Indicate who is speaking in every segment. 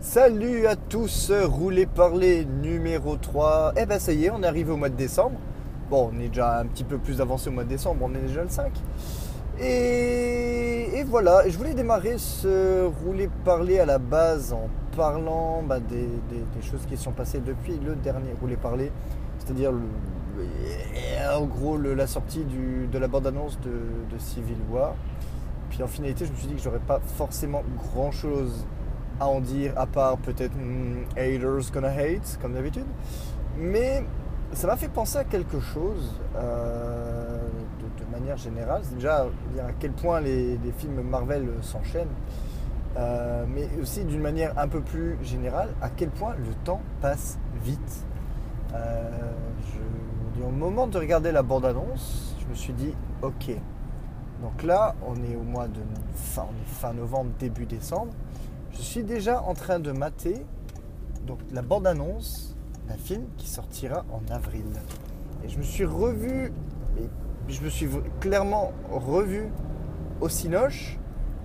Speaker 1: Salut à tous, roulez parler numéro 3. Eh ben ça y est, on est arrivé au mois de décembre. Bon, on est déjà un petit peu plus avancé au mois de décembre, on est déjà le 5. Et, voilà, je voulais démarrer ce rouler parler à la base en parlant bah, des, choses qui sont passées depuis le dernier rouler parler. C'est-à-dire, en gros, la sortie de la bande-annonce de, de Civil War. Puis en finalité, je me suis dit que j'aurais pas forcément grand-chose à en dire, à part peut-être hmm, haters gonna hate, comme d'habitude. Mais ça m'a fait penser à quelque chose euh, de, manière générale. C'est déjà à quel point les, films Marvel s'enchaînent, Euh, mais aussi d'une manière un peu plus générale, à quel point le temps passe vite. Euh, au moment de regarder la bande-annonce, je me suis dit, ok, donc là, on est au mois de fin, on est fin novembre, début décembre. Je suis déjà en train de mater donc, la bande-annonce d'un film qui sortira en avril. Et je me suis revu, je me suis clairement revu au Cinoche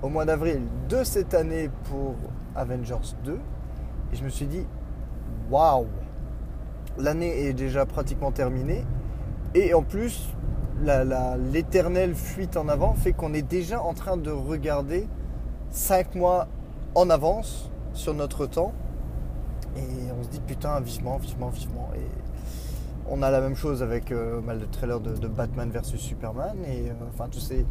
Speaker 1: au mois d'avril de cette année pour Avengers 2. Et je me suis dit, waouh, l'année est déjà pratiquement terminée. Et en plus, l'éternelle fuite en avant fait qu'on est déjà en train de regarder 5 mois en avance sur notre temps. Et on se dit putain, vivement, vivement, vivement. Et on a la même chose avec euh, bah, le trailer de, de Batman vs Superman. Et euh, enfin, tous ces,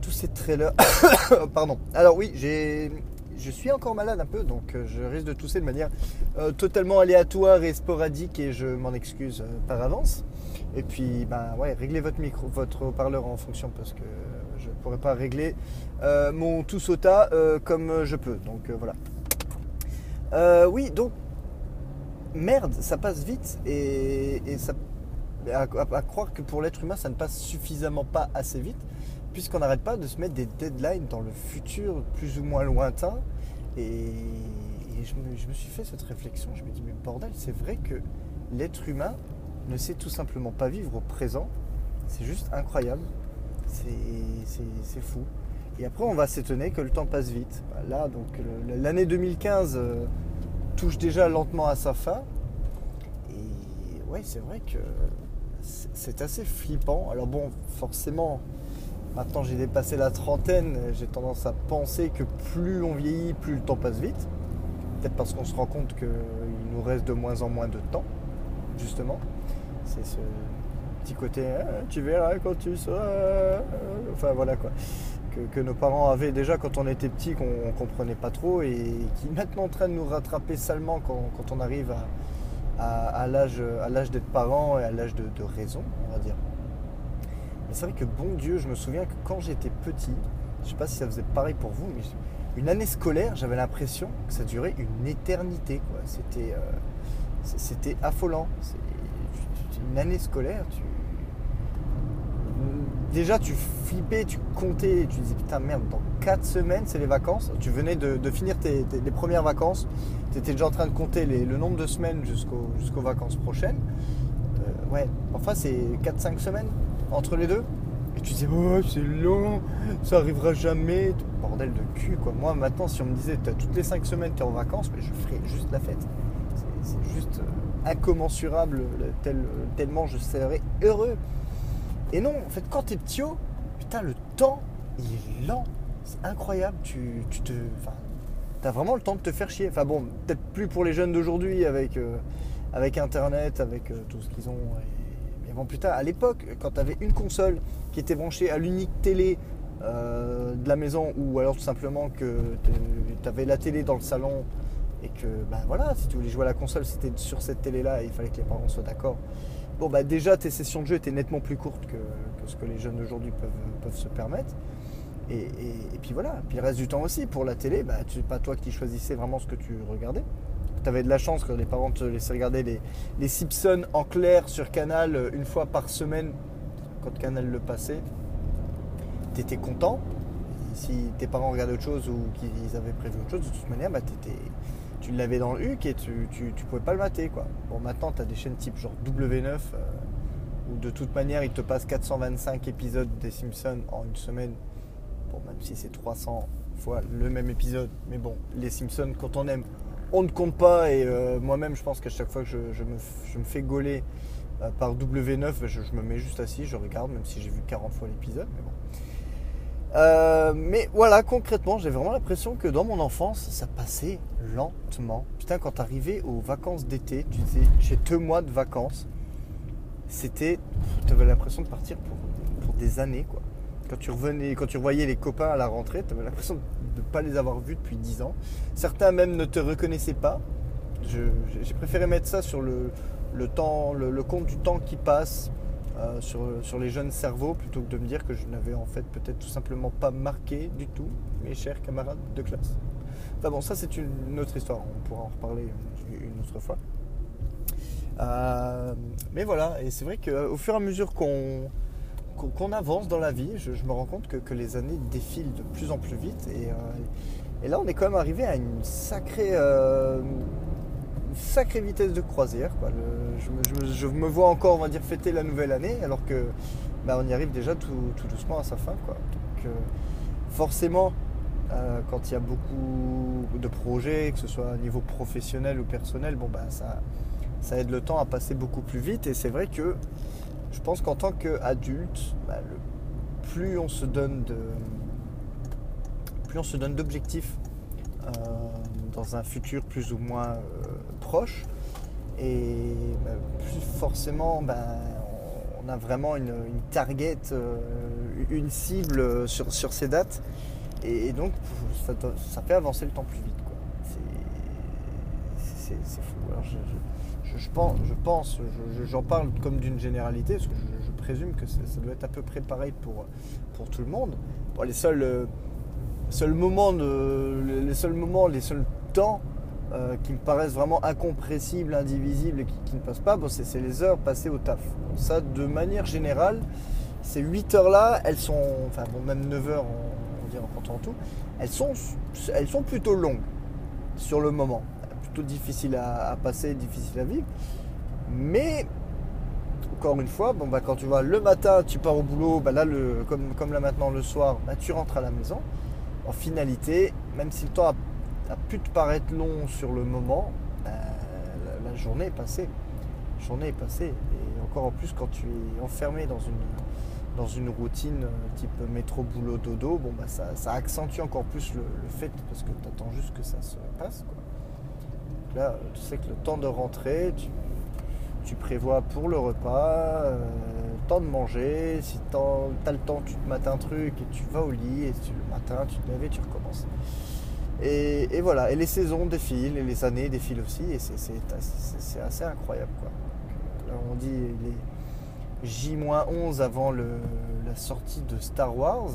Speaker 1: tous ces trailers. Pardon. Alors, oui, j'ai. Je suis encore malade un peu, donc euh, je risque de tousser de manière euh, totalement aléatoire et sporadique et je m'en excuse par avance. Et puis, ben ouais, réglez votre micro, votre haut-parleur en fonction parce que je ne pourrais pas régler euh, mon tout sauta euh, comme je peux. Donc euh, voilà. Euh, oui, donc merde, ça passe vite et, à, croire que pour l'être humain, ça ne passe suffisamment pas assez vite, puisqu'on n'arrête pas de se mettre des deadlines dans le futur plus ou moins lointain. Et, et je, me, je me suis fait cette réflexion, je me dis, mais bordel, c'est vrai que l'être humain ne sait tout simplement pas vivre au présent. C'est juste incroyable. C'est- fou. Et après, on va s'étonner que le temps passe vite. Bah, Là, donc, l'année 2015 euh, touche déjà lentement à sa fin. Et ouais, c'est vrai que c'est assez flippant. Alors bon, forcément, maintenant j'ai dépassé la trentaine, j'ai tendance à penser que plus on vieillit, plus le temps passe vite. Peut-être parce qu'on se rend compte qu'il nous reste de moins en moins de temps, justement. C'est ce petit côté, Ah, tu verras quand tu seras... Enfin voilà quoi. Que, nos parents avaient déjà quand on était petit, qu'on ne comprenait pas trop et qui maintenant en train de nous rattraper salement quand, quand on arrive à, à- l'âge d'être parent et à l'âge de, raison, on va dire. Mais c'est vrai que bon Dieu, je me souviens que quand j'étais petit, je sais pas si ça faisait pareil pour vous, mais une année scolaire, j'avais l'impression que ça durait une éternité. C'était euh, affolant. Une année scolaire, tu... Déjà, tu flippais, tu comptais, tu disais putain merde, dans 4 semaines, c'est les vacances. Tu venais de, finir tes, premières vacances, tu étais déjà en train de compter le nombre de semaines jusqu'au- jusqu'aux vacances prochaines. Euh, ouais, enfin, c'est 4-5 semaines entre les deux. Et tu disais, c'est long, ça arrivera jamais. Bordel de cul, quoi. Moi, maintenant, si on me disait, t'as toutes les 5 semaines, t'es en vacances, mais je ferais juste la fête. C'est- juste euh, incommensurable, le- tel- tellement je serais heureux. Et non, en fait, quand t'es petit, oh, putain, le temps, il est lent. C'est incroyable. Tu, tu te. T'as vraiment le temps de te faire chier. Enfin bon, peut-être plus pour les jeunes d'aujourd'hui avec, euh, Internet, avec euh, tout ce qu'ils ont. Et- Mais bon, putain, à l'époque, quand t'avais une console qui était branchée à l'unique télé euh, de la maison, ou alors tout simplement que t'avais la télé dans le salon et que, ben voilà, si tu voulais jouer à la console, c'était sur cette télé-là et il fallait que les parents soient d'accord. Bon, bah déjà, tes sessions de jeu étaient nettement plus courtes que, ce que les jeunes d'aujourd'hui peuvent, peuvent se permettre. Et, puis voilà, puis le reste du temps aussi, pour la télé, bah, c'est pas toi qui choisissais vraiment ce que tu regardais. Tu avais de la chance que les parents te laissaient regarder les, les Simpsons en clair sur Canal euh, une fois par semaine, quand Canal le passait. Tu étais content. Si tes parents regardaient autre chose ou qu'ils avaient prévu autre chose, de toute manière, bah, t'étais- tu l'avais dans le huc et tu, tu, pouvais pas le mater. Quoi. Bon, maintenant, tu as des chaînes type genre W9 euh, où de toute manière, ils te passent 425 épisodes des Simpsons en une semaine. Bon, même si c'est 300 fois le même épisode. Mais bon, les Simpsons, quand on aime, on ne compte pas et moi-même je pense qu'à chaque fois que je, me, je, me, fais gauler par W9, je, me mets juste assis, je regarde, même si j'ai vu 40 fois l'épisode. Euh, mais voilà, concrètement, j'ai vraiment l'impression que dans mon enfance, ça passait lentement. Putain, quand t'arrivais aux vacances d'été, tu disais, j'ai deux mois de vacances. C'était, t'avais l'impression de partir pour, pour, des années, quoi. Quand tu revenais, quand tu voyais les copains à la rentrée, t'avais l'impression de ne pas les avoir vus depuis dix ans. Certains même ne te reconnaissaient pas. J'ai préféré mettre ça sur le, le temps, le compte du temps qui passe euh, sur, les jeunes cerveaux plutôt que de me dire que je n'avais en fait peut-être tout simplement pas marqué du tout mes chers camarades de classe. Enfin bon, ça c'est une autre histoire, on pourra en reparler une autre fois. Euh, mais voilà, et c'est vrai qu'au fur et à mesure qu'on avance dans la vie, je, me rends compte que, les années défilent de plus en plus vite. Et, euh, et là, on est quand même arrivé à une sacrée, sacrée vitesse de croisière. je, me vois encore, on va dire, fêter la nouvelle année, alors que bah, on y arrive déjà tout, doucement à sa fin. Quoi. Donc, euh, forcément, euh, quand il y a beaucoup de projets, que ce soit à niveau professionnel ou personnel, bon, bah, ça, ça aide le temps à passer beaucoup plus vite. Et c'est vrai que je pense qu'en tant qu'adulte, bah, plus on se donne de plus on se donne d'objectifs euh, dans un futur plus ou moins Et bah, plus forcément, ben, on a vraiment une, target, euh, une cible sur, ces dates. Et, donc, ça, fait avancer le temps plus vite. C'est fou. je, pense, je pense j'en parle comme d'une généralité, parce que je, présume que ça doit être à peu près pareil pour, pour tout le monde. les seuls, euh, les seuls moments, les seuls temps euh, qui me paraissent vraiment incompressibles, indivisibles et qui, ne passent pas, bon, c'est les heures passées au taf. ça, de manière générale, ces 8 heures-là, elles sont, enfin bon, même 9 heures, on, on en comptant tout, elles sont, elles sont plutôt longues sur le moment. Plutôt difficiles à, passer, difficiles à vivre. Mais, encore une fois, bon, bah, quand tu vois le matin, tu pars au boulot, bah, là, le, comme, comme là maintenant le soir, bah, tu rentres à la maison. En finalité, même si le temps a a pu te paraître long sur le moment, euh, la, journée est passée. La journée est passée. Et encore en plus quand tu es enfermé dans une, dans une routine euh, type métro, boulot, dodo, bon, bah, ça, accentue encore plus le, fait parce que tu attends juste que ça se passe. là, tu sais que le temps de rentrer, tu, prévois pour le repas, euh, temps de manger, si tu as le temps, tu te mates un truc et tu vas au lit, et le matin, tu te lèves et tu recommences. Et, voilà, et les saisons défilent, et les années défilent aussi, et c'est assez incroyable. Quoi. On dit les J-11 avant la sortie de Star Wars,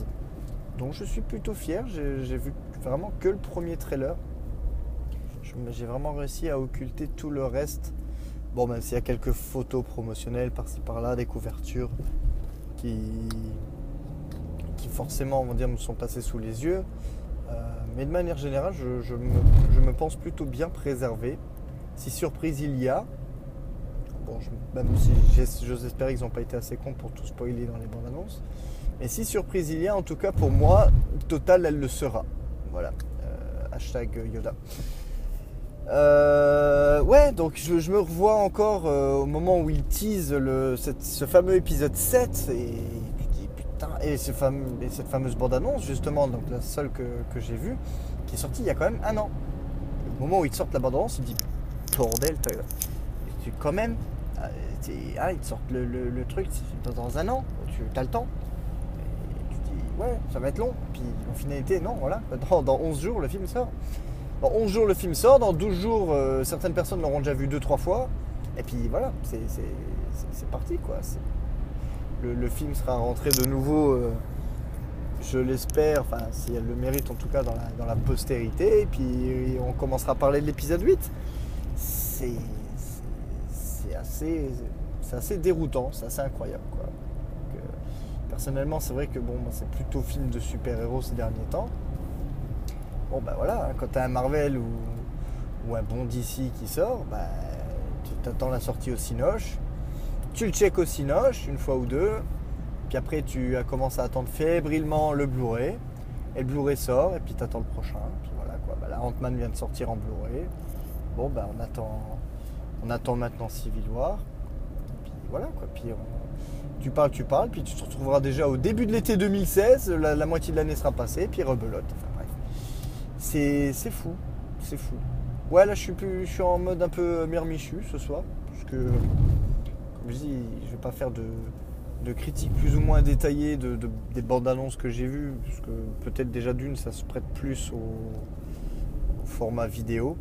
Speaker 1: donc je suis plutôt fier. J'ai vu vraiment que le premier trailer. J'ai vraiment réussi à occulter tout le reste. Bon, même s'il y a quelques photos promotionnelles par-ci par-là, des couvertures qui, qui forcément, on va dire, me sont passées sous les yeux. Euh, mais de manière générale, je, me, pense plutôt bien préservé. Si surprise il y a, bon, même si espérer qu'ils n'ont pas été assez cons pour tout spoiler dans les bandes annonces, mais si surprise il y a, en tout cas pour moi, Total, elle le sera. Voilà. Euh, hashtag Yoda. Euh, ouais, donc je, me revois encore au moment où il tease ce fameux épisode 7 et et, cette fameuse bande-annonce, justement, donc la seule que, j'ai vue, qui est sortie il y a quand même un an. Au moment où ils sortent la bande-annonce, il dit Bordel, tu quand même, euh, ah, ils sortent le, truc dans un an, tu as le temps. Et tu dis Ouais, ça va être long. Puis en finalité, non, voilà, dans, 11 jours, le film sort. Dans 11 jours, le film sort. Dans 12 jours, euh, certaines personnes l'auront déjà vu 2-3 fois. Et puis voilà, c'est parti quoi le, film sera rentré de nouveau, euh, je l'espère, enfin si elle le mérite en tout cas dans la, postérité, et puis on commencera à parler de l'épisode 8. C'est assez, assez déroutant, c'est assez incroyable. Euh, personnellement, c'est vrai que bon, c'est plutôt film de super-héros ces derniers temps. Bon ben voilà, hein, quand tu as un Marvel ou, un bon DC qui sort, bah, tu t'attends la sortie au Cinoche tu le check au Cinoche une fois ou deux. Puis après, tu commences à attendre fébrilement le Blu-ray. Et le Blu-ray sort, et puis tu attends le prochain. Puis voilà quoi. Bah là, Ant-Man vient de sortir en Blu-ray. bon, bah, on attend, on attend maintenant Civil War. Puis voilà, quoi. Puis tu parles, tu parles, puis tu te retrouveras déjà au début de l'été 2016, la, moitié de l'année sera passée, puis rebelote. Enfin bref. C'est, fou, c'est fou. Ouais, là, je suis, plus, je suis en mode un peu mirmichu ce soir, parce que, je je vais pas faire de, de critiques plus ou moins détaillées de, des bandes annonces que j'ai vues, parce que peut-être déjà d'une, ça se prête plus au, format vidéo,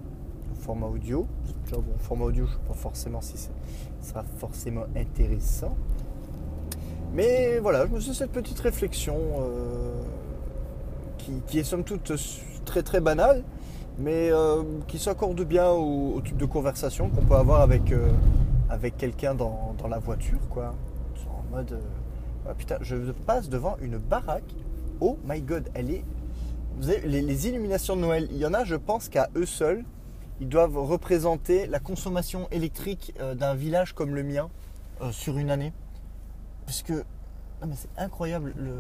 Speaker 1: au format audio. Déjà, bon, format audio, je ne sais pas forcément si ça sera forcément intéressant. Mais voilà, je me suis cette petite réflexion euh, qui, est somme toute très très banale, mais euh, qui s'accorde bien au, type de conversation qu'on peut avoir avec, euh, avec quelqu'un dans, la voiture, quoi mode euh, ah, putain, je passe devant une baraque. Oh my god, elle est. Vous avez les, illuminations de Noël, il y en a, je pense qu'à eux seuls, ils doivent représenter la consommation électrique euh, d'un village comme le mien euh, sur une année. Parce que. C'est incroyable. Le,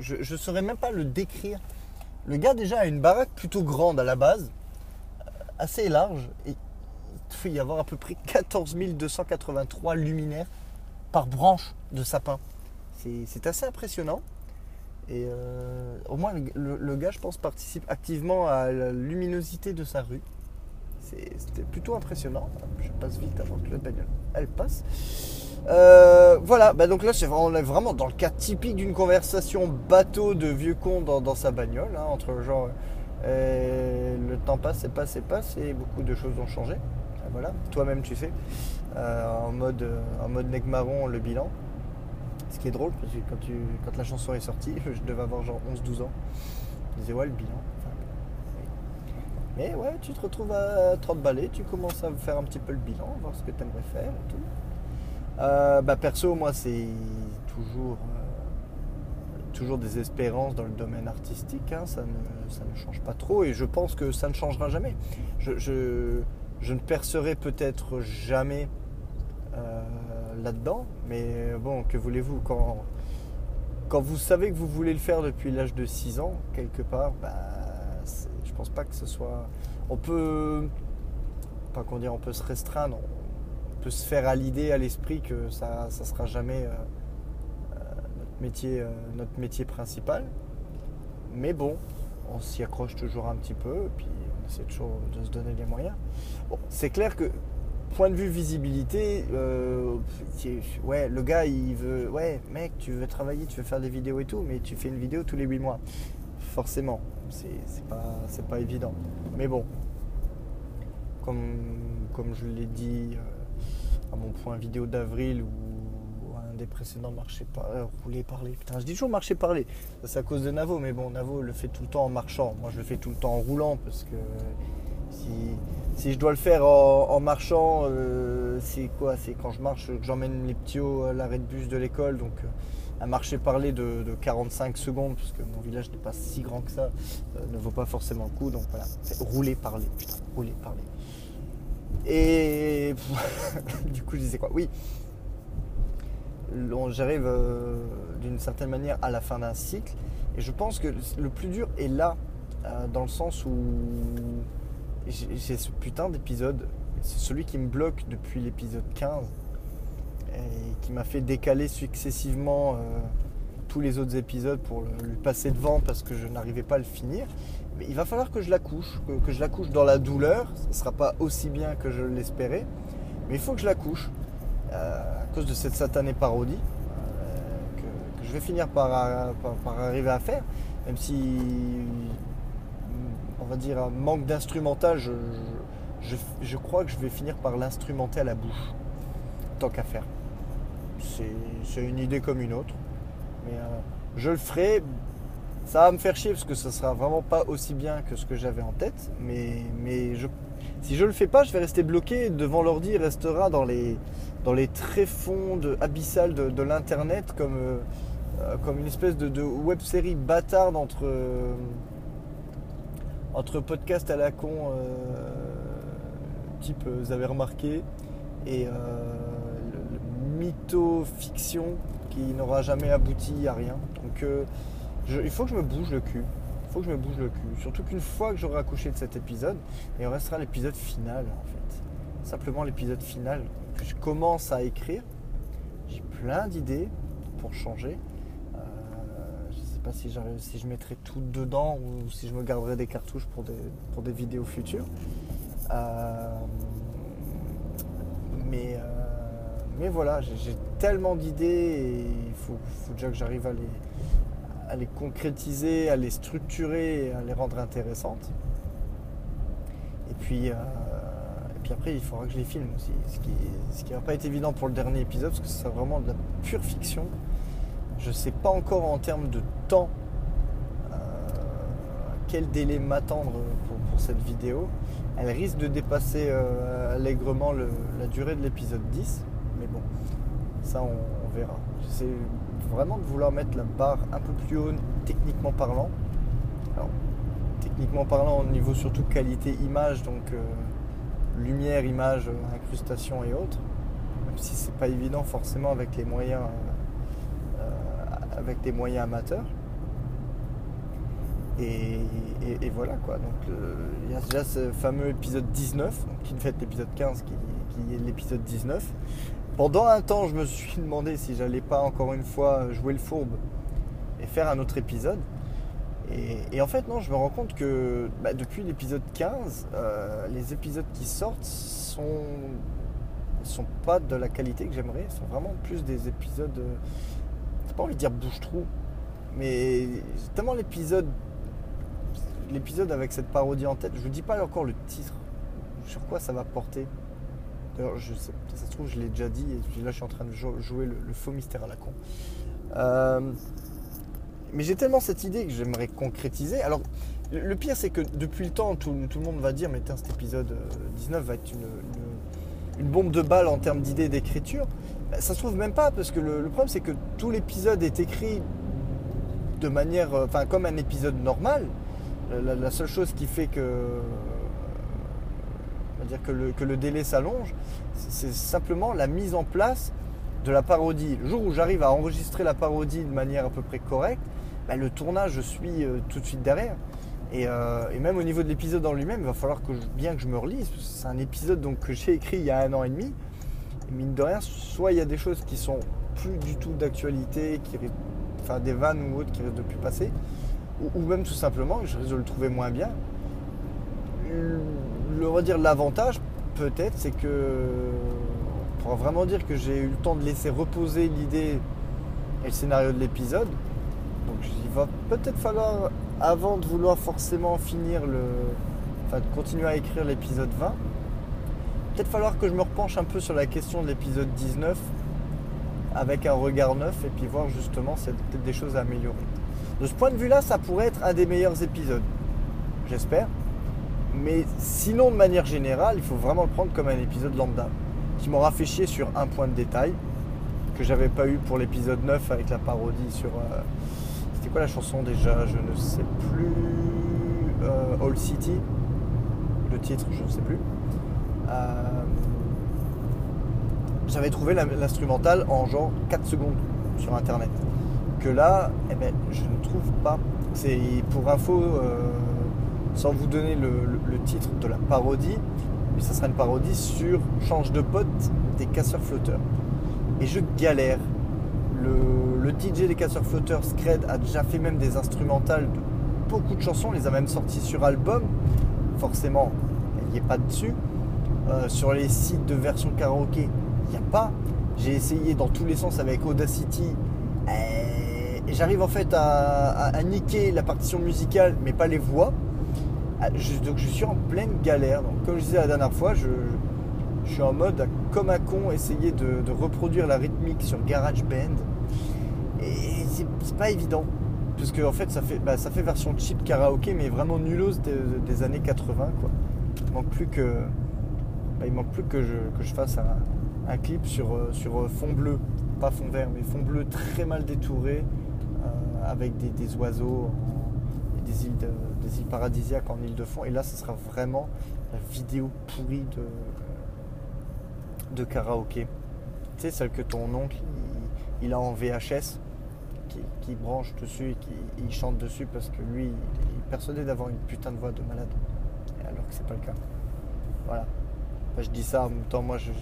Speaker 1: je ne saurais même pas le décrire. Le gars déjà a une baraque plutôt grande à la base, assez large, et il faut y avoir à peu près 14 283 luminaires par branche de sapin. C'est assez impressionnant. Et euh, au moins, le, gars, je pense, participe activement à la luminosité de sa rue. C'était plutôt impressionnant. Je passe vite avant que la bagnole elle passe. Euh, voilà, bah donc là, on est vraiment dans le cas typique d'une conversation bateau de vieux con dans, sa bagnole. Hein, entre genre, euh, le temps passe et passe et passe et beaucoup de choses ont changé. Voilà, toi-même tu sais. Euh, en, mode, euh, en mode marron le bilan. Ce qui est drôle, parce que quand, tu, quand la chanson est sortie, je devais avoir genre 11-12 ans. Je disais ouais le bilan. Mais ouais, tu te retrouves à 30 balais, tu commences à faire un petit peu le bilan, voir ce que tu aimerais faire et tout. Euh, bah perso, moi c'est toujours, toujours des espérances dans le domaine artistique, hein. ça, ne, ça, ne, change pas trop et je pense que ça ne changera jamais. Je ne percerai peut-être jamais euh, là-dedans. Mais bon, que voulez-vous quand, quand vous savez que vous voulez le faire depuis l'âge de 6 ans, quelque part, bah, je pense pas que ce soit. On peut. Pas qu'on dit, on peut se restreindre, on peut se faire à l'idée, à l'esprit que ça ne sera jamais euh, euh, notre, métier, notre métier principal. Mais bon, on s'y accroche toujours un petit peu, puis essaie toujours de se donner les moyens. Bon, c'est clair que point de vue visibilité, euh, ouais, le gars il veut, ouais, mec, tu veux travailler, tu veux faire des vidéos et tout, mais tu fais une vidéo tous les 8 mois. Forcément, c'est pas, pas évident. Mais bon, comme, comme je l'ai dit euh, à mon point vidéo d'avril ou un des précédents marché par, euh, parler. Putain, je dis toujours marcher parler. C'est à cause de Navo, mais bon, Navo le fait tout le temps en marchant. Moi, je le fais tout le temps en roulant parce que si si je dois le faire en, marchant, euh, c'est quoi? C'est quand je marche, j'emmène les petits à l'arrêt de bus de l'école, donc euh, un marché parler de, 45 secondes, parce que mon village n'est pas si grand que ça, euh, ne vaut pas forcément le coup. Donc voilà, rouler, parler, putain, rouler, parler. Et du coup, je disais quoi? Oui, j'arrive d'une certaine manière à la fin d'un cycle, et je pense que le plus dur est là, dans le sens où j'ai ce putain d'épisode. C'est celui qui me bloque depuis l'épisode 15 et qui m'a fait décaler successivement euh, tous les autres épisodes pour lui passer devant parce que je n'arrivais pas à le finir. Il va falloir que je la couche, que, je la couche dans la douleur. Ce ne sera pas aussi bien que je l'espérais, mais il faut que je la couche euh, à cause de cette satanée parodie euh, que, je vais finir par, par arriver à faire, même si on va dire, manque d'instrumental, je, crois que je vais finir par l'instrumenter à la bouche, tant qu'à faire. C'est une idée comme une autre. Mais euh, je le ferai. Ça va me faire chier parce que ça sera vraiment pas aussi bien que ce que j'avais en tête. Mais, mais je, si je le fais pas, je vais rester bloqué devant l'ordi. Il restera dans les, dans les tréfonds abyssales de, l'internet comme, euh, euh, comme une espèce de, web série bâtarde entre entre podcast à la con, euh, type euh, vous avez remarqué, et euh, mytho-fiction qui n'aura jamais abouti à rien. Donc il faut que je me bouge le cul. Faut que je me bouge le cul. Surtout qu'une fois que j'aurai accouché de cet épisode, il restera l'épisode final en fait. Simplement l'épisode final que je commence à écrire. J'ai plein d'idées pour changer. Euh, je sais pas si, si je mettrai tout dedans ou si je me garderai des cartouches pour des, pour des vidéos futures. Euh, mais, euh, mais voilà, j'ai tellement d'idées et il faut, déjà que j'arrive à les, à les concrétiser, à les structurer à les rendre intéressantes. Et puis, euh, et puis après, il faudra que je les filme aussi. Ce qui n'a pas été évident pour le dernier épisode, parce que c'est vraiment de la pure fiction. Je ne sais pas encore en termes de temps euh, quel délai m'attendre pour, cette vidéo. Elle risque de dépasser euh, allègrement la durée de l'épisode 10. Mais bon, ça on, on verra. Vraiment de vouloir mettre la barre un peu plus haut techniquement parlant. Techniquement parlant au niveau surtout qualité image, donc euh, lumière, image, incrustation et autres. Même si c'est pas évident forcément avec les moyens, euh, avec des moyens amateurs. Et, voilà quoi. Donc il y a déjà ce fameux épisode 19, qui fait l'épisode 15 qui, qui est l'épisode 19. Pendant un temps, je me suis demandé si j'allais pas encore une fois jouer le fourbe et faire un autre épisode. Et, en fait, non, je me rends compte que bah, depuis l'épisode 15, euh, les épisodes qui sortent sont, sont pas de la qualité que j'aimerais. sont vraiment plus des épisodes. Euh, j'ai pas envie de dire bouche-trou, mais tellement l'épisode. L'épisode avec cette parodie en tête, je vous dis pas encore le titre, sur quoi ça va porter. D'ailleurs, je sais, ça se trouve, je l'ai déjà dit, et là, je suis en train de jouer le, faux mystère à la con. Euh, mais j'ai tellement cette idée que j'aimerais concrétiser. Alors, le, pire, c'est que depuis le temps, tout, le monde va dire, mais tiens, cet épisode 19 euh, va être une, bombe de balle en termes d'idées d'écriture. Bah, ça se trouve même pas, parce que le, problème, c'est que tout l'épisode est écrit de manière, euh, enfin, comme un épisode normal. la seule chose qui fait que dire que le, que le délai s'allonge, c'est simplement la mise en place de la parodie. Le jour où j'arrive à enregistrer la parodie de manière à peu près correcte, bah, le tournage, je suis euh, tout de suite derrière. Euh, et, même au niveau de l'épisode en lui-même, il va falloir bien que je me relise. C'est un épisode donc, que j'ai écrit il y a un an et demi. Mine de rien, soit il y a des choses qui sont plus du tout d'actualité, enfin des vannes ou autres qui risquent de plus passer, ou, ou même tout simplement, je risque de le trouver moins bien le, on va dire l'avantage peut-être c'est que on pourra vraiment dire que j'ai eu le temps de laisser reposer l'idée et le scénario de l'épisode. Donc il va peut-être falloir, avant de vouloir forcément finir le. Enfin de continuer à écrire l'épisode 20, peut-être falloir que je me repenche un peu sur la question de l'épisode 19 avec un regard neuf et puis voir justement a peut-être des choses à améliorer. De ce point de vue-là, ça pourrait être un des meilleurs épisodes. J'espère. Mais sinon, de manière générale, il faut vraiment le prendre comme un épisode lambda, qui m'aura fait chier sur un point de détail que j'avais pas eu pour l'épisode 9 avec la parodie sur. Euh, c'était quoi la chanson déjà Je ne sais plus. Euh, All City. Le titre, je ne sais plus. Euh, j'avais trouvé l'instrumental en genre 4 secondes sur internet. Que là, eh ben, je ne trouve pas. C'est pour info sans vous donner le, titre de la parodie, mais ça sera une parodie sur Change de pote des casseurs flotteurs. Et je galère. Le, DJ des casseurs flotteurs, Scred, a déjà fait même des instrumentales de beaucoup de chansons, les a même sorties sur album. Forcément, il n'y est pas dessus. Euh, sur les sites de version karaoké, il n'y a pas. J'ai essayé dans tous les sens avec Audacity. Et j'arrive en fait à, niquer la partition musicale, mais pas les voix. Ah, donc je suis en pleine galère. Comme je disais la dernière fois, je, suis en mode comme un con essayer de, reproduire la rythmique sur GarageBand. Et c'est pas évident. Parce que fait ça fait, bah, ça fait version cheap karaoké mais vraiment nulos des, années 80 quoi. Il manque plus que. Bah, il manque plus que je, fasse un, clip sur, euh, euh, fond bleu. Pas fond vert mais fond bleu très mal détouré. Euh, avec des, des oiseaux des îles, des îles paradisiaques en île de fond. Et là, ce sera vraiment la vidéo pourrie de, de karaoké. Tu sais, celle que ton oncle, il, a en VHS, qui, branche dessus et qui il chante dessus parce que lui, il est persuadé d'avoir une putain de voix de malade. Alors que c'est pas le cas. Voilà. Enfin, je dis ça en même temps, moi je-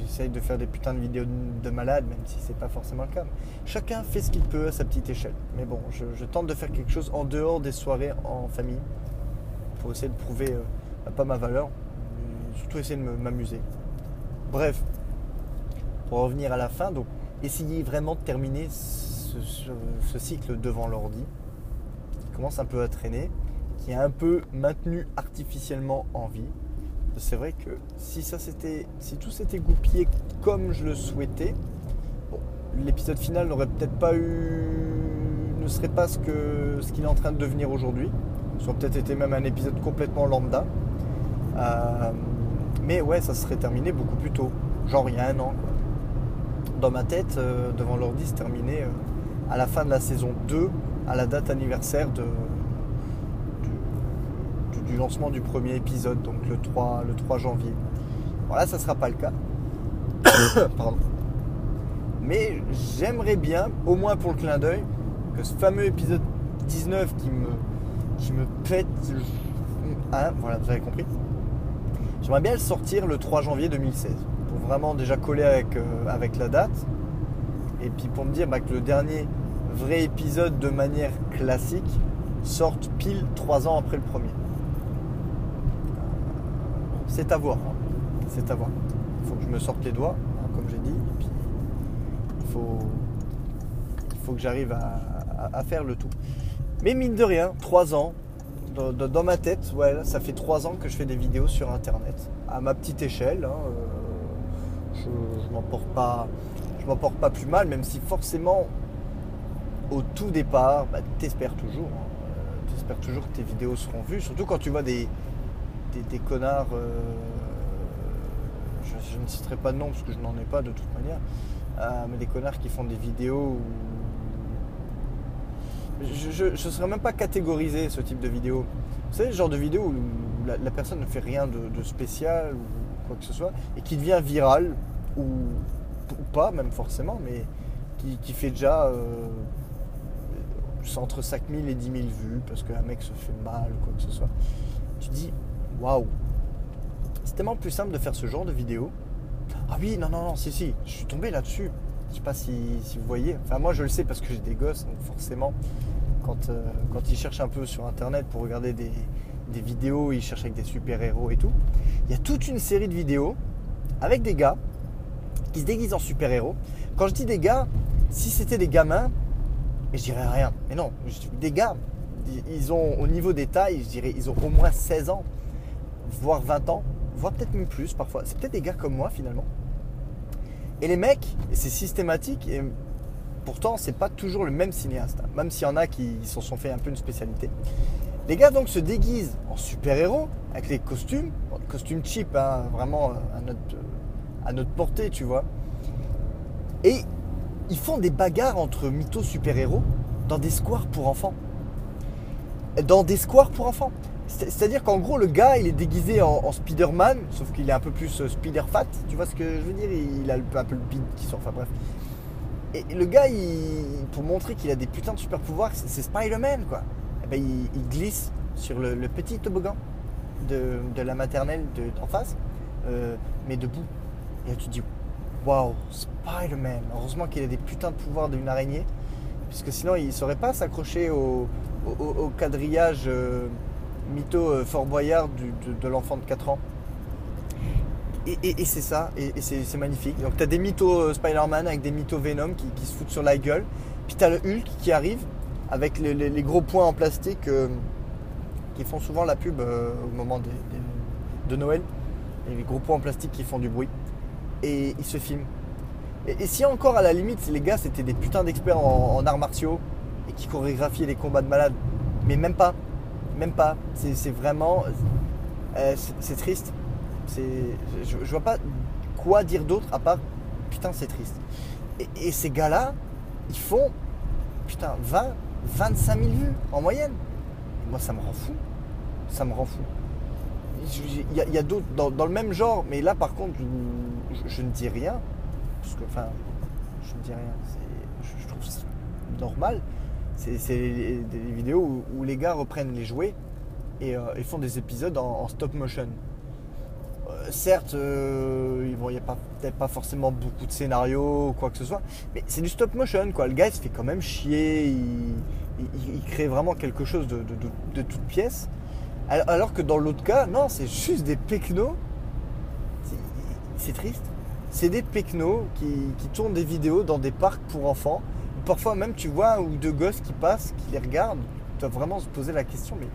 Speaker 1: j'essaye de faire des putains de vidéos de de malade, même si c'est pas forcément le cas. Chacun fait ce qu'il peut à sa petite échelle. Mais bon, je, tente de faire quelque chose en dehors des soirées en famille pour essayer de prouver euh, pas ma valeur, mais surtout essayer de m'amuser. Bref, pour revenir à la fin, donc essayer vraiment de terminer ce cycle devant l'ordi, qui commence un peu à traîner, qui est un peu maintenu artificiellement en vie. C'est vrai que si ça s'était, si tout s'était goupillé comme je le souhaitais, l'épisode final n'aurait peut-être pas eu, ne serait pas ce qu'il est en train de devenir aujourd'hui. Ça aurait peut-être été même un épisode complètement lambda. Euh, mais ouais, ça serait terminé beaucoup plus tôt, genre il y a un an. Dans ma tête, euh, devant l'ordi, c'est terminé euh, à la fin de la saison 2, à la date anniversaire de, du, lancement du premier épisode, donc le 3, le 3 janvier. Voilà, ça ne sera pas le cas. Pardon. Mais j'aimerais bien, au moins pour le clin d'œil, que ce fameux épisode 19 qui me, qui me pète. Hein, voilà, vous avez compris. J'aimerais bien le sortir le 3 janvier 2016 pour vraiment déjà coller avec, euh, avec la date et puis pour me dire bah, que le dernier vrai épisode de manière classique sorte pile 3 ans après le premier. C'est à voir. C'est à voir. Il faut que je me sorte les doigts, hein, comme j'ai dit. Et puis il faut, que j'arrive à, faire le tout. Mais mine de rien, 3 ans, dans, ma tête, ouais, ça fait 3 ans que je fais des vidéos sur Internet, à ma petite échelle. hein, euh, je je m'en porte pas, pas plus mal, même si forcément, au tout départ, bah, t'espères toujours. hein, euh, t'espères toujours que tes vidéos seront vues, surtout quand tu vois des, des, connards. euh, je, ne citerai pas de nom parce que je n'en ai pas de toute manière, euh, mais des connards qui font des vidéos où je ne saurais même pas catégoriser ce type de vidéo. Vous savez, le genre de vidéo où la, personne ne fait rien de, spécial ou quoi que ce soit et qui devient viral ou, pas, même forcément, mais qui, qui fait déjà euh, entre 5000 et 10 000 vues parce qu'un mec se fait mal ou quoi que ce soit. Tu dis, waouh, c'est tellement plus simple de faire ce genre de vidéo. Ah oui, non, non, non, si, si, je suis tombé là-dessus. Je sais pas si, si vous voyez. Enfin, moi, je le sais parce que j'ai des gosses, donc forcément, quand, euh, quand ils cherchent un peu sur Internet pour regarder des, des vidéos, ils cherchent avec des super-héros et tout. Il y a toute une série de vidéos avec des gars qui se déguisent en super-héros. Quand je dis des gars, si c'était des gamins, je dirais rien. Mais non, des gars, ils ont au niveau des tailles, je dirais, ils ont au moins 16 ans, voire 20 ans, voire peut-être même plus parfois. C'est peut-être des gars comme moi finalement. Et les mecs, c'est systématique, et pourtant c'est pas toujours le même cinéaste, hein, même s'il y en a qui s'en sont fait un peu une spécialité. Les gars donc se déguisent en super-héros avec les costumes, costumes cheap, hein, vraiment euh, à notre, euh, à notre portée, tu vois. Et ils font des bagarres entre mythos super-héros dans des squares pour enfants. Dans des squares pour enfants. C'est- C'est-à-dire qu'en gros, le gars, il est déguisé en, Spider-Man, sauf qu'il est un peu plus euh, Spider-Fat, tu vois ce que je veux dire? Il a un peu le bide qui sort, enfin bref. Et le gars, pour montrer qu'il a des putains de super pouvoirs, c'est Spider-Man, quoi. Et ben, il, glisse sur le, petit toboggan de, la maternelle de- en face, euh, mais debout. Et tu te dis, waouh, Spider-Man. Heureusement qu'il a des putains de pouvoirs d'une araignée, puisque sinon, il ne saurait pas s'accrocher au quadrillage euh, mytho euh, Fort Boyard de, l'enfant de 4 ans. Et, c'est ça, et, c'est magnifique. Donc tu as des mythos euh, Spider-Man avec des mythos Venom qui, se foutent sur la gueule. Puis tu as le Hulk qui arrive avec les, gros points en plastique euh, qui font souvent la pub au moment des- des- de Noël. Les gros points en plastique qui font du bruit. Et ils se filment. Et, si encore à la limite, les gars c'était des putains d'experts en, en arts martiaux et qui chorégraphiaient les combats de malades. Mais même pas. Même pas. C'est vraiment. euh, c'est- triste. Je, je vois pas quoi dire d'autre à part putain c'est triste. Et, ces gars-là, ils font putain 20, 25 000 vues en moyenne. Moi ça me rend fou. Ça me rend fou. Il y a, d'autres dans, le même genre, mais là par contre je, ne dis rien. Parce que enfin je ne dis rien. Je, je trouve ça- normales. C'est des vidéos où, les gars reprennent les jouets et, font des épisodes en stop motion certes, euh, il n'y a peut-être pas forcément beaucoup de scénarios ou quoi que ce soit, mais c'est du stop motion, quoi. Le gars, il se fait quand même chier, il, crée vraiment quelque chose de, toute pièce. Alors que dans l'autre cas, non, c'est juste des pecnos. C'est triste. C'est des pecnos qui, tournent des vidéos dans des parcs pour enfants. Parfois même, tu vois ou deux gosses qui passent, qui les regardent. Tu dois vraiment se poser la question, mais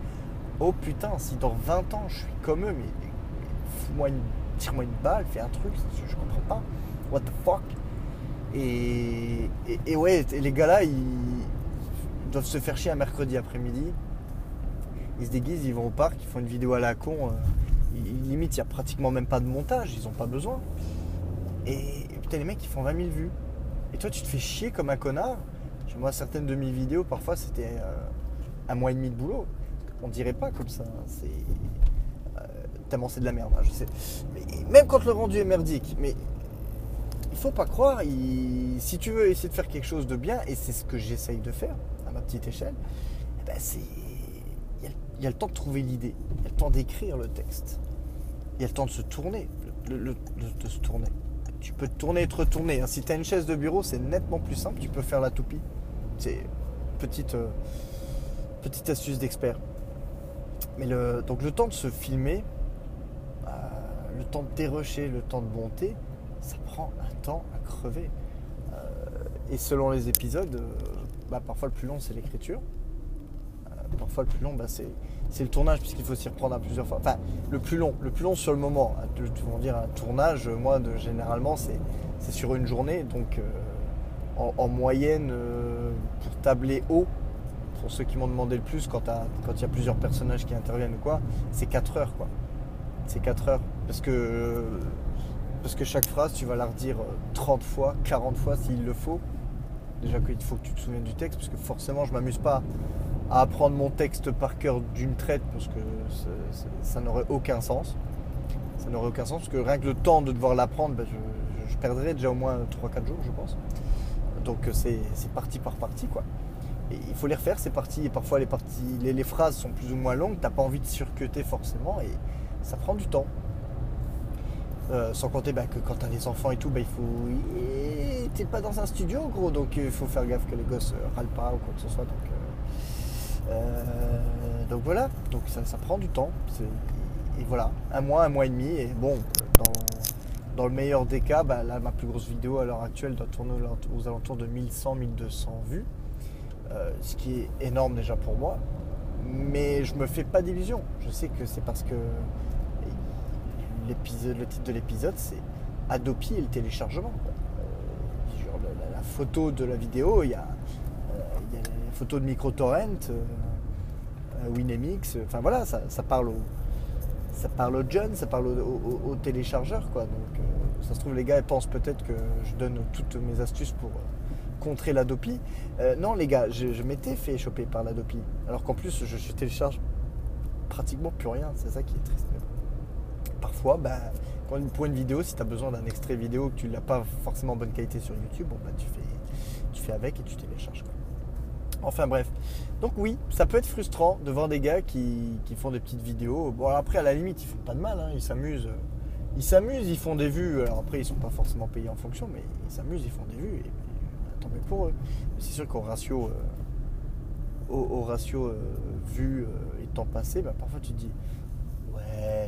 Speaker 1: oh putain, si dans 20 ans je suis comme eux, mais tire-moi une balle, fais un truc, je, comprends pas. What the fuck? Et, et, ouais, les gars là, ils, doivent se faire chier un mercredi après-midi. Ils se déguisent, ils vont au parc, ils font une vidéo à la con. Euh, limite, il n'y a pratiquement même pas de montage, ils n'ont pas besoin. Et, putain, les mecs, ils font 20 000 vues. Et toi, tu te fais chier comme un connard. Moi, certaines de mes vidéos, parfois, c'était euh, un mois et demi de boulot. On dirait pas comme ça. Hein. C'est tellement c'est de la merde, hein, je sais. même quand le rendu est merdique, mais il faut pas croire, si tu veux essayer de faire quelque chose de bien, et c'est ce que j'essaye de faire à ma petite échelle, eh ben il y, a le temps de trouver l'idée, il y a le temps d'écrire le texte, il y a le temps de se tourner, de se tourner. Tu peux tourner et te retourner. Hein. Si tu as une chaise de bureau, c'est nettement plus simple. Tu peux faire la toupie. C'est petite, euh, astuce d'expert. Mais le, donc le temps de se filmer, le temps de dérocher, le temps de monter, ça prend un temps à crever. Euh, et selon les épisodes, euh, bah, parfois le plus long c'est l'écriture. Euh, parfois le plus long bah, c'est, le tournage puisqu'il faut s'y reprendre à plusieurs fois. Enfin, le plus long, le plus long sur le moment. Tout dire un tournage, moi de, généralement c'est, sur une journée. Donc en, moyenne, pour tabler haut, pour ceux qui m'ont demandé le plus, quand il y a plusieurs personnages qui interviennent ou quoi, c'est 4 heures quoi c'est 4 heures. Parce que, parce que chaque phrase, tu vas la redire 30 fois, 40 fois s'il le faut. Déjà qu'il faut que tu te souviennes du texte, parce que forcément, je m'amuse pas à apprendre mon texte par cœur d'une traite, parce que ça n'aurait aucun sens. Ça n'aurait aucun sens, parce que rien que le temps de devoir l'apprendre, ben, je, perdrais déjà au moins 3-4 jours, je pense. Donc c'est partie par partie, quoi. Il faut les refaire, ces parties, et parfois les, parties, les, les phrases sont plus ou moins longues, t'as pas envie de surcuter forcément, et, ça prend du temps. Euh, sans compter bah, que quand t'as des enfants et tout, bah, il faut. T'es pas dans un studio gros, donc il faut faire gaffe que les gosses euh, râlent pas ou quoi que ce soit. Euh, donc voilà, donc ça, prend du temps. Et voilà, un mois, un mois et demi. Et bon, dans, le meilleur des cas, bah, là, ma plus grosse vidéo à l'heure actuelle doit tourner aux alentours de 1100-1200 vues. ce qui est énorme déjà pour moi. Mais je me fais pas d'illusions. Je sais que c'est parce que le titre de l'épisode, c'est Adopi et le téléchargement. Euh, la, photo de la vidéo, il y a, euh, il y a la photo de MicroTorrent, euh, Winemix, enfin voilà, ça, parle au, ça parle aux jeunes, ça parle aux, téléchargeurs. Quoi. Donc ça se trouve, les gars pensent peut-être que je donne toutes mes astuces pour contrer l'Adopi. non, les gars, je, m'étais fait choper par l'Adopi. Alors qu'en plus, je, télécharge pratiquement plus rien. C'est ça qui est triste parfois, bah, pour une vidéo, si tu as besoin d'un extrait vidéo que tu l'as pas forcément en bonne qualité sur YouTube, bon, bah, tu, fais, tu fais avec et tu télécharges. Enfin bref. Donc oui, ça peut être frustrant de voir des gars qui, font des petites vidéos. Bon après à la limite ils font pas de mal, hein. ils s'amusent. Ils s'amusent, ils font des vues. Alors après ils sont pas forcément payés en fonction, mais ils s'amusent, ils font des vues. Et, tant mieux pour eux. C'est sûr qu'au ratio, euh, au, ratio euh, euh, et temps passé, bah, parfois tu te dis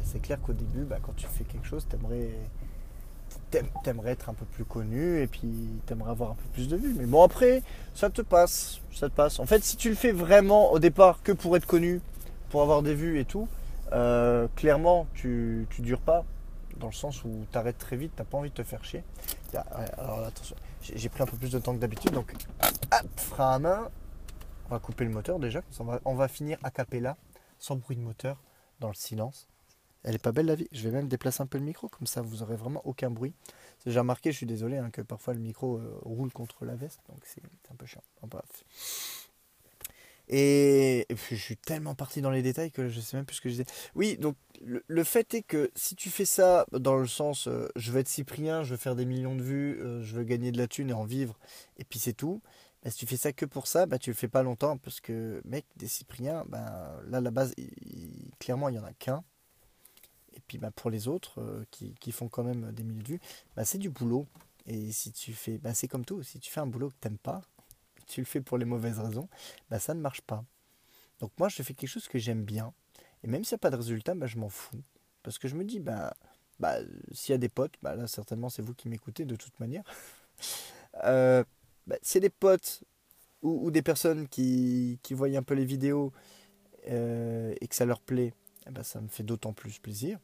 Speaker 1: c'est clair qu'au début, bah, quand tu fais quelque chose, t'aimerais t'aimerais être un peu plus connu et puis t'aimerais avoir un peu plus de vues. Mais bon après, ça te passe, ça te passe. En fait, si tu le fais vraiment au départ que pour être connu, pour avoir des vues et tout, euh, clairement tu, tu dures pas dans le sens où tu arrêtes très vite, t'as pas envie de te faire chier. Alors attention, j'ai pris un peu plus de temps que d'habitude, donc hop, frein à main. On va couper le moteur déjà, on va, on va finir a sans bruit de moteur, dans le silence. Elle est pas belle la vie. Je vais même déplacer un peu le micro, comme ça vous aurez vraiment aucun bruit. Déjà remarqué, je suis désolé, hein, que parfois le micro euh, roule contre la veste, donc c'est un peu chiant. Et, je suis tellement parti dans les détails que je sais même plus ce que je disais. Oui, donc le, fait est que si tu fais ça dans le sens euh, je veux être Cyprien, je veux faire des millions de vues, euh, je veux gagner de la thune et en vivre, et puis c'est tout, bah, si tu fais ça que pour ça, bah, tu le fais pas longtemps parce que, mec, des Cypriens, bah, là, la base, clairement, il y en a qu'un. Et puis bah, pour les autres euh, qui, qui, font quand même des milliers de vues, bah, c'est du boulot. Et si tu fais, bah, c'est comme tout, si tu fais un boulot que tu n'aimes pas, tu le fais pour les mauvaises raisons, ça ne marche pas. Donc moi, je fais quelque chose que j'aime bien. Et même s'il n'y a pas de résultat, je m'en fous. Parce que je me dis, bah, s'il y a des potes, là certainement c'est vous qui m'écoutez de toute manière. euh, bah, a des potes ou, des personnes qui, qui, voient un peu les vidéos euh, et que ça leur plaît, eh ben, ça me fait d'autant plus plaisir.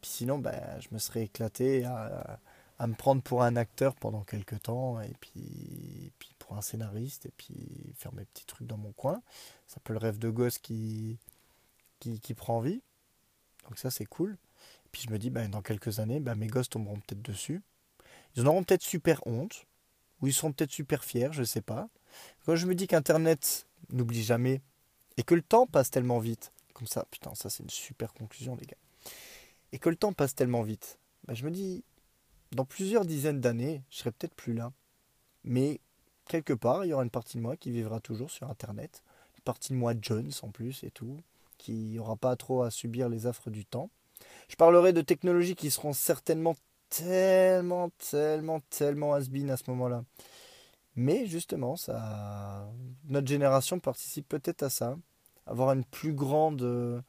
Speaker 1: Puis sinon, bah, je me serais éclaté à, me prendre pour un acteur pendant quelques temps et puis, pour un scénariste et puis faire mes petits trucs dans mon coin. C'est un peu le rêve de gosse qui, qui, prend vie. Donc ça, c'est cool. Puis je me dis, bah, dans quelques années, bah, mes gosses tomberont peut-être dessus. Ils en auront peut-être super honte, ou ils seront peut-être super fiers, je ne sais pas. Quand je me dis qu'Internet n'oublie jamais, et que le temps passe tellement vite, comme ça, putain, ça c'est une super conclusion, les gars. Et que le temps passe tellement vite, bah, je me dis, dans plusieurs dizaines d'années, je serai peut-être plus là. Mais quelque part, il y aura une partie de moi qui vivra toujours sur Internet. Une partie de moi Jones en plus et tout, qui n'aura pas trop à subir les affres du temps. Je parlerai de technologies qui seront certainement tellement, tellement, tellement has à ce moment-là. Mais justement, ça, notre génération participe peut-être à ça, avoir une plus grande,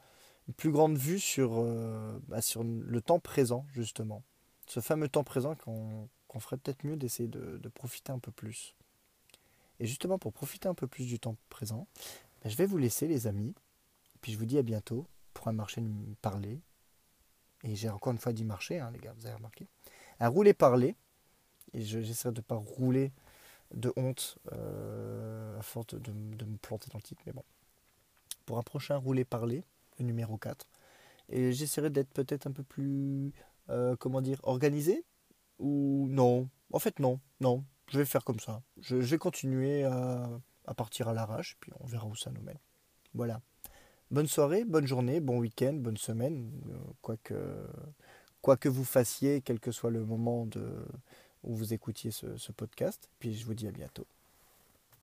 Speaker 1: une plus grande vue sur, euh, bah, sur le temps présent, justement. Ce fameux temps présent qu'on ferait peut-être mieux d'essayer de, de, profiter un peu plus. Et justement, pour profiter un peu plus du temps présent, bah, je vais vous laisser, les amis. Puis je vous dis à bientôt pour un marché de parler. Et j'ai encore une fois dit marché, hein, les gars, vous avez remarqué. Un rouler-parler. Et j'essaierai de ne pas rouler de honte euh, à force de, me planter dans le titre. Mais bon. Pour un prochain rouler-parler, numéro 4. Et j'essaierai d'être peut-être un peu plus, euh, comment dire, organisé. Ou non? En fait, non. Non. Je vais faire comme ça. Je, vais continuer à, partir à l'arrache. Puis on verra où ça nous mène. Voilà. Bonne soirée, bonne journée, bon week-end, bonne semaine, euh, quoi que, vous fassiez, quel que soit le moment où vous écoutiez ce podcast. Puis je vous dis à bientôt.